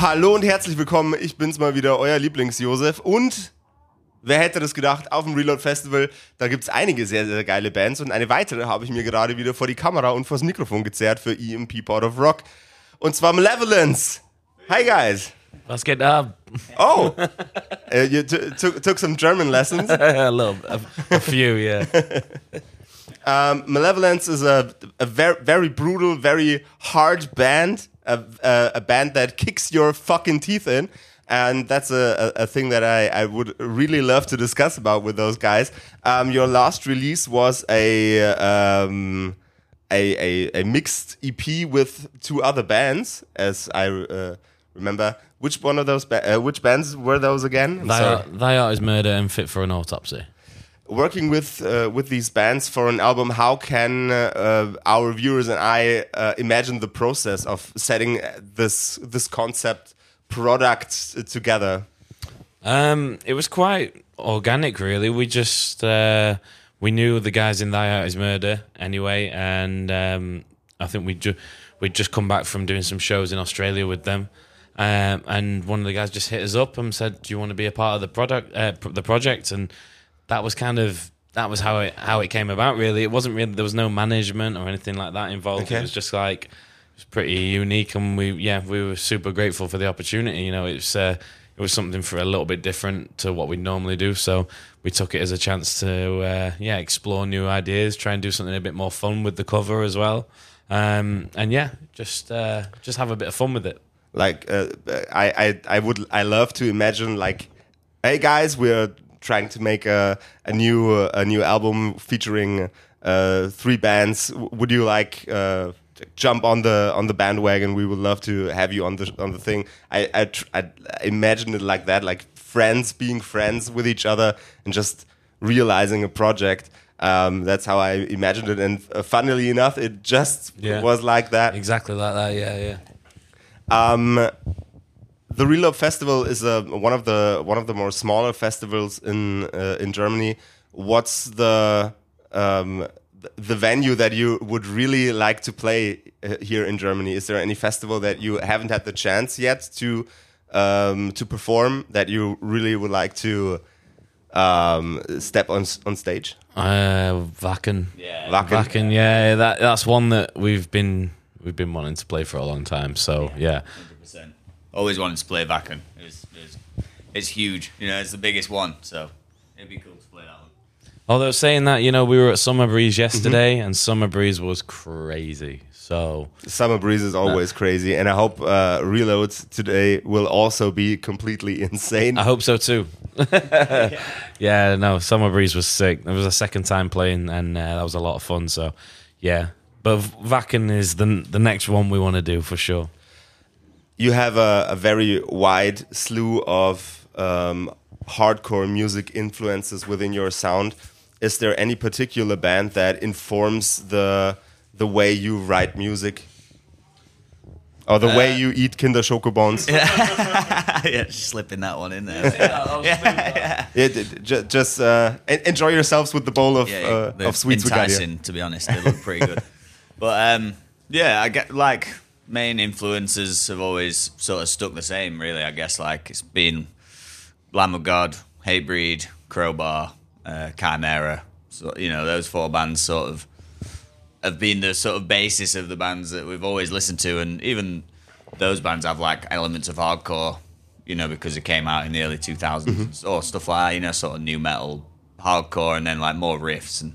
Hallo und herzlich willkommen. Ich bin's mal wieder, euer Lieblings-Josef. Und wer hätte das gedacht, auf dem Reload Festival, da gibt's einige sehr, sehr geile Bands. Und eine weitere habe ich mir gerade wieder vor die Kamera und vors Mikrofon gezerrt für EMP Pod of Rock. Und zwar Malevolence. Hi, guys. Was geht ab? Oh, uh, you took, some German lessons. a little, a, a few, yeah. Um, Malevolence is a, a very, very brutal, very hard band. A, a, a band that kicks your fucking teeth in. And that's a, a, a thing that I, I would really love to discuss about with those guys. Um, your last release was a, um, a, a, a mixed EP with two other bands, as I uh, remember. Which one of those, ba- uh, which bands were those again? They are, Thy Art Is Murder and fit for an autopsy. Working with uh, with these bands for an album how can uh, our viewers and i uh, imagine the process of setting this this concept product together Um, it was quite organic, really. We just uh, we knew the guys in Thy Art Is Murder anyway, and um, I think we ju- we'd just come back from doing some shows in Australia with them. Um, and one of the guys just hit us up and said, "Do you want to be a part of the product, uh, the project?" And that was kind of that was how it how it came about. Really, it wasn't really there was no management or anything like that involved. Okay. It was just like it was pretty unique, and we yeah we were super grateful for the opportunity. You know, it's uh, it was something for a little bit different to what we normally do, so we took it as a chance to uh, yeah explore new ideas, try and do something a bit more fun with the cover as well, um, and yeah, just uh, just have a bit of fun with it. like uh, I, I i would i love to imagine like hey guys we're trying to make a, a new uh, a new album featuring uh, three bands would you like uh, jump on the on the bandwagon we would love to have you on the on the thing i i, tr- I imagine it like that like friends being friends with each other and just realizing a project um, that's how I imagined it, and uh, funnily enough, it just Yeah. was like that. Exactly like that. Yeah, yeah. Um, the Reload Festival is a, one of the one of the more smaller festivals in uh, in Germany. What's the um, the venue that you would really like to play uh, here in Germany? Is there any festival that you haven't had the chance yet to um, to perform that you really would like to um, step on on stage? Uh, Wacken. Yeah. Wacken. Vakken, yeah, that that's one that we've been we've been wanting to play for a long time. So yeah, Hundred percent. Always wanted to play Wacken. It's, it's, it's huge. You know, it's the biggest one, so it'd be cool to play that one. Although saying that, you know, we were at Summer Breeze yesterday, and Summer Breeze was crazy. So Summer Breeze is always crazy, and I hope uh, Reloads today will also be completely insane. I hope so too. yeah, no, Summer Breeze was sick. It was a second time playing, and uh, that was a lot of fun. So yeah, but Wacken is the the next one we want to do for sure. You have a, a very wide slew of um, hardcore music influences within your sound. Is there any particular band that informs the the way you write music, or the way you eat Kinder Schokobons? yeah, just slipping that one in there. Yeah, d- d- ju- just uh, enjoy yourselves with the bowl of yeah, uh, of sweets we got here. enticing, to be honest. They look pretty good. but um, yeah, I get like main influences have always sort of stuck the same. Really, I guess like it's been Lamb of God, Hatebreed, Crowbar, uh, Chimaira. So you know those four bands sort of have been the sort of basis of the bands that we've always listened to, and even those bands have like elements of hardcore, you know, because it came out in the early 2000s or stuff like that, you know, sort of nu metal, hardcore, and then like more riffs and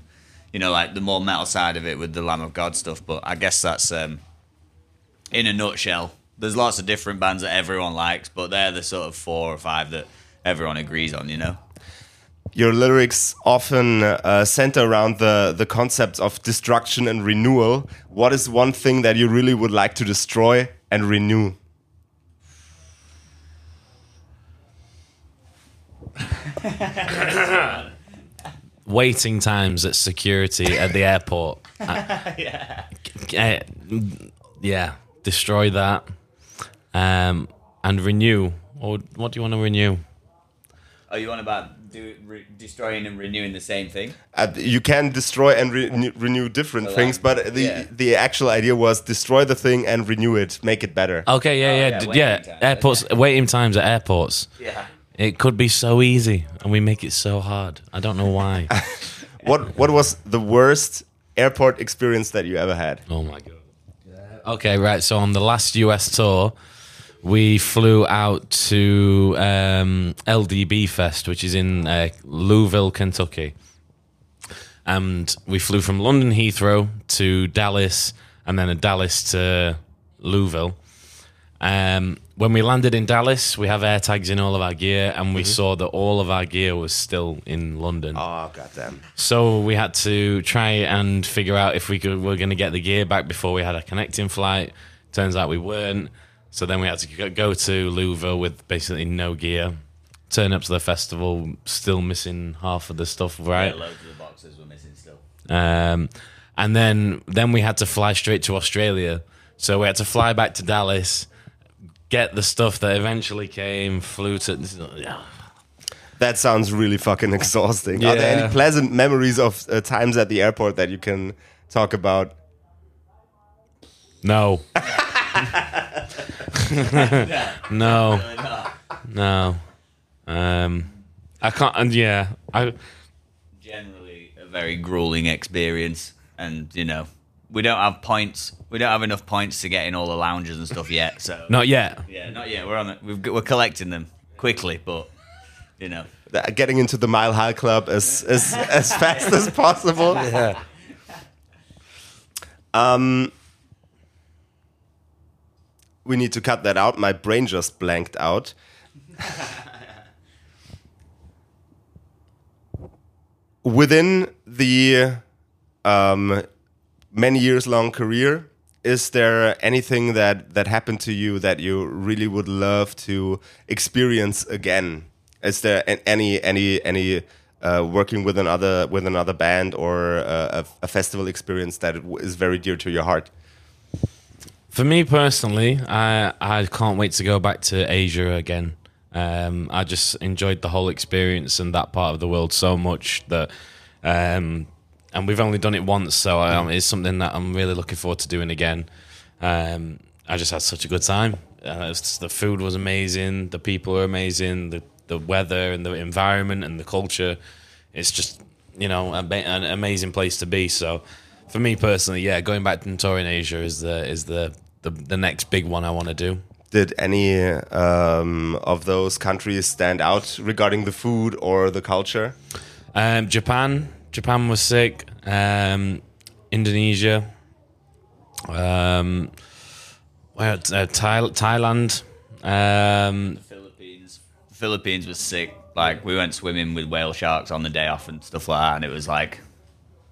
you know, like the more metal side of it with the Lamb of God stuff. But I guess that's um, in a nutshell. There's lots of different bands that everyone likes, but they're the sort of four or five that everyone agrees on, you know. your lyrics often uh, center around the the concepts of destruction and renewal. What is one thing that you really would like to destroy and renew? Waiting times at security at the airport. yeah. yeah. Destroy that. Um, and renew. Or what do you want to renew? Oh, you want about do, re- destroying and renewing the same thing? Uh, you can destroy and re- renew different Well, things, but the yeah. the actual idea was destroy the thing and renew it, make it better. Okay, yeah, Oh, yeah, yeah, d- yeah. times, Airports, waiting times at airports. Yeah. It could be so easy, and we make it so hard. I don't know why. What what was the worst airport experience that you ever had? oh my god. Okay, right. So on the last US tour, we flew out to um, LDB Fest, which is in uh, Louisville, Kentucky, and we flew from London Heathrow to Dallas, and then a Dallas to Louisville. Um, when we landed in Dallas, we have air tags in all of our gear, and we saw that all of our gear was still in London. Oh goddamn! So we had to try and figure out if we could we were going to get the gear back before we had a connecting flight. Turns out we weren't. So then we had to go- to Louisville with basically no gear. Turn up to the festival, still missing half of the stuff, right? Yeah, loads of the boxes were missing still. Um, and then then we had to fly straight to Australia. So we had to fly back to Dallas, get the stuff that eventually came, flew to. That sounds really fucking exhausting. Are there any pleasant memories of uh, times at the airport that you can talk about? No. no. No. Um, I can't. And yeah, I. Generally, a very grueling experience, and you know, we don't have points. We don't have enough points to get in all the lounges and stuff yet. So Not yet. yeah, not yet. We're on it. we've, we're collecting them quickly, but you know, Getting into the Mile High Club as as, as fast as possible. Yeah. Um, we need to cut that out. My brain just blanked out. Within the um, many years long career, is there anything that, that happened to you that you really would love to experience again? Is there any any any uh, working with another with another band or uh, a, a festival experience that is very dear to your heart? For me personally, I I can't wait to go back to Asia again. Um, I just enjoyed the whole experience and that part of the world so much that, um, and we've only done it once, so um, it's something that I'm really looking forward to doing again. Um, I just had such a good time. Uh, it's- the food was amazing, the people were amazing, the the weather and the environment and the culture. It's just you know a, an amazing place to be. So for me personally, yeah, going back and touring Asia is the is the the, the next big one I want to do. Did any um, of those countries stand out regarding the food or the culture? Um, Japan, Japan was sick. Um, Indonesia, um, where uh, Thai, Thailand. Um, Philippines. Philippines was sick. Like we went swimming with whale sharks on the day off and stuff like that, and it was like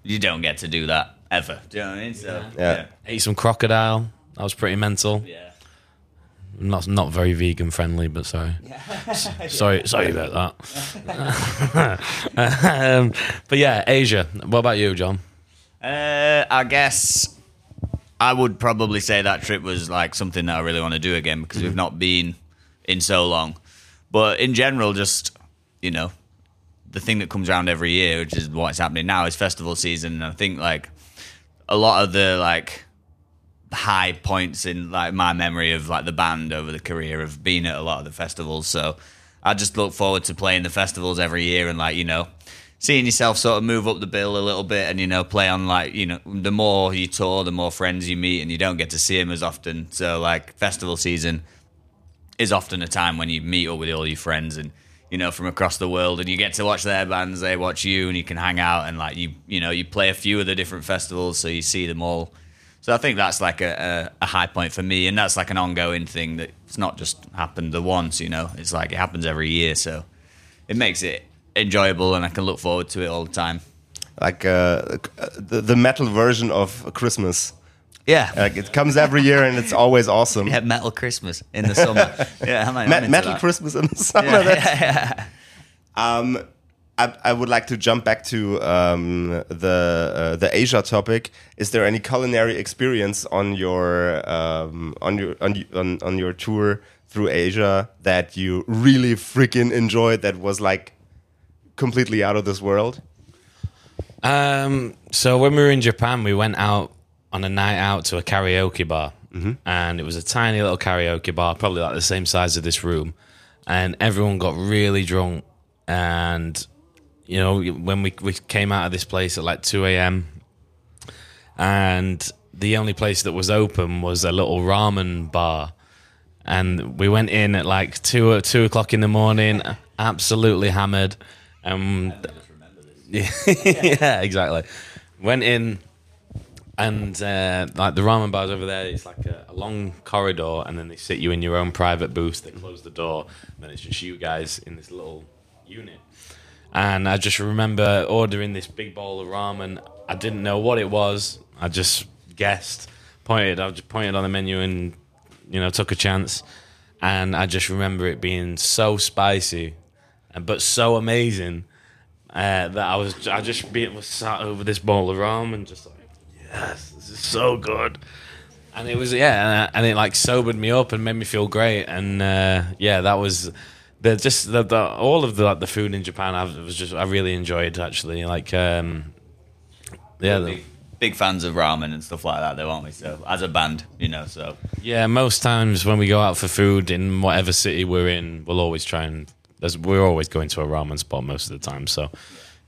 you don't get to do that ever. Do you know what I mean? So Yeah. ate some crocodile. That was pretty mental. yeah. Not not very vegan friendly, but sorry. sorry, sorry about that. um, but yeah, Asia. What about you, John? Uh, I guess I would probably say that trip was like something that I really want to do again because we've not been in so long. But in general, just you know, the thing that comes around every year, which is what's happening now, is festival season. And I think like a lot of the like high points in like my memory of like the band over the career of being at a lot of the festivals. So I just look forward to playing the festivals every year and like you know seeing yourself sort of move up the bill a little bit and you know play on like you know the more you tour the more friends you meet and you don't get to see them as often so like festival season is often a time when you meet up with all your friends and you know from across the world and you get to watch their bands they watch you and you can hang out and like you you know you play a few of the different festivals so you see them all so I think that's like a, a, a high point for me and that's like an ongoing thing that it's not just happened the once you know it's like it happens every year so it makes it enjoyable and I can look forward to it all the time Like uh, the, the metal version of Christmas. yeah Like it comes every year and it's always awesome. yeah metal Christmas in the summer yeah I'm, I'm Me- metal that. Christmas in the summer. yeah, that's- yeah, yeah. Um, I, I would like to jump back to um, the uh, the Asia topic. Is there any culinary experience on your um, on your on, on on your tour through Asia that you really freaking enjoyed? That was like completely out of this world. Um, so when we were in Japan, we went out on a night out to a karaoke bar, and it was a tiny little karaoke bar, probably like the same size of this room, and everyone got really drunk. And you know, when we we came out of this place at like two a.m. and the only place that was open was a little ramen bar, and we went in at like two two o'clock in the morning, absolutely hammered, and yeah, exactly. Went in, and uh, like the ramen bars over there, it's like a, a long corridor, and then they sit you in your own private booth. They close the door, and then it's just you guys in this little unit. And I just remember ordering this big bowl of ramen. I didn't know what it was. I just guessed, pointed. I just pointed on the menu and you know took a chance. And I just remember it being so spicy, but so amazing uh, that I was I just was sat over this bowl of ramen, just like yes, this is so good. And it was yeah, and, and it like sobered me up and made me feel great. And uh, yeah, that was the just the, the all of the like the food in Japan. I was just I really enjoyed actually. Like um, yeah, the, Big, big fans of ramen and stuff like that, though, aren't we? So as a band, you know, so yeah. Most times when we go out for food in whatever city we're in, we'll always try and we're always going to a ramen spot most of the time. So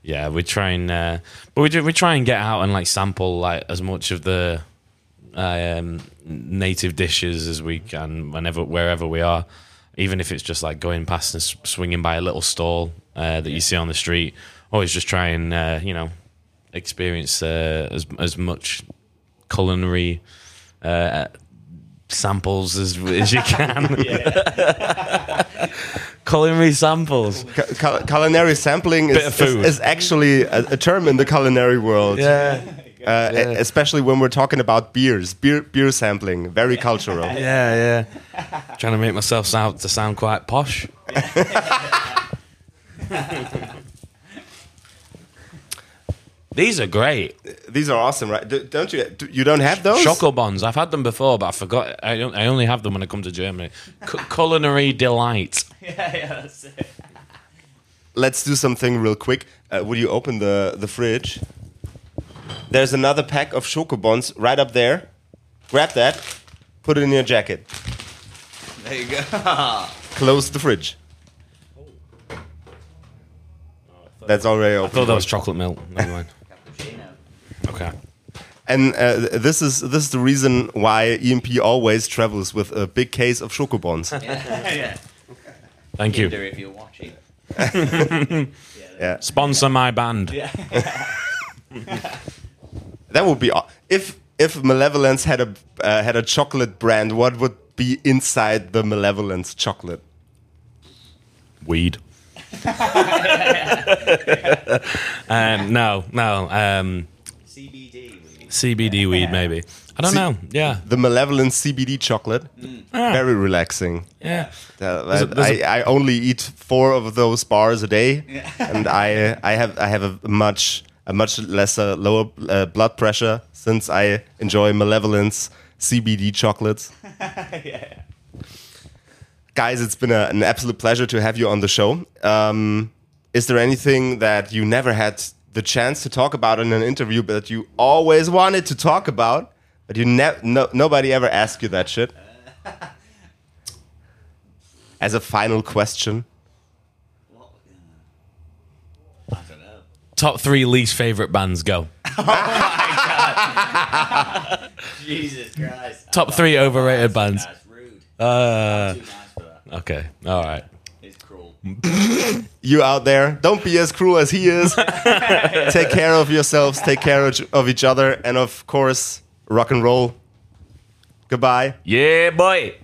yeah, we try and uh, but we do, we try and get out and like sample like as much of the um, native dishes as we can whenever wherever we are, even if it's just like going past and swinging by a little stall uh, that you see on the street. Always just try and uh, you know experience uh, as as much culinary uh, samples as as you can. culinary samples. Cu- cu- culinary sampling is, is, is actually a, a term in the culinary world. Yeah. Uh, e- especially when we're talking about beers, beer beer sampling, very cultural. Yeah, yeah. Trying to make myself sound to sound quite posh. These are great. These are awesome, right? D- don't you? do- You don't have those? Choco bonds. I've had them before, but I forgot. I, don't, I only have them when I come to Germany. C- culinary delight. yeah, yeah, that's it. Let's do something real quick. Uh, would you open the the fridge? There's another pack of chocobons right up there. Grab that. Put it in your jacket. There you go. Close the fridge. That's already I open. thought that was chocolate milk. Never mind. Okay. And uh, this is this is the reason why EMP always travels with a big case of chocobons. yeah. Thank you. if you're watching. yeah, Sponsor my band. That would be if if Malevolence had a uh, had a chocolate brand. What would be inside the Malevolence chocolate? Weed. um, no, no. Um, CBD. CBD weed, maybe. I don't C- know. Yeah, The Malevolence CBD chocolate. Very relaxing. yeah. Uh, There's a- there's I, a- I only eat four of those bars a day, and I I have I have a much a much lesser lower uh, blood pressure since I enjoy Malevolence CBD chocolates. yeah. Guys, it's been a, an absolute pleasure to have you on the show. Um, is there anything that you never had the chance to talk about in an interview, but that you always wanted to talk about, but you never no, nobody ever asked you that shit? As a final question. I don't know. Top three least favorite bands go. Oh my god! Jesus Christ. Top three overrated bands. That's rude. Uh, Too nice for that. okay, all right. It's cruel. you out there, don't be as cruel as he is. take care of yourselves, take care of of each other, and of course, rock and roll. Goodbye. Yeah, boy.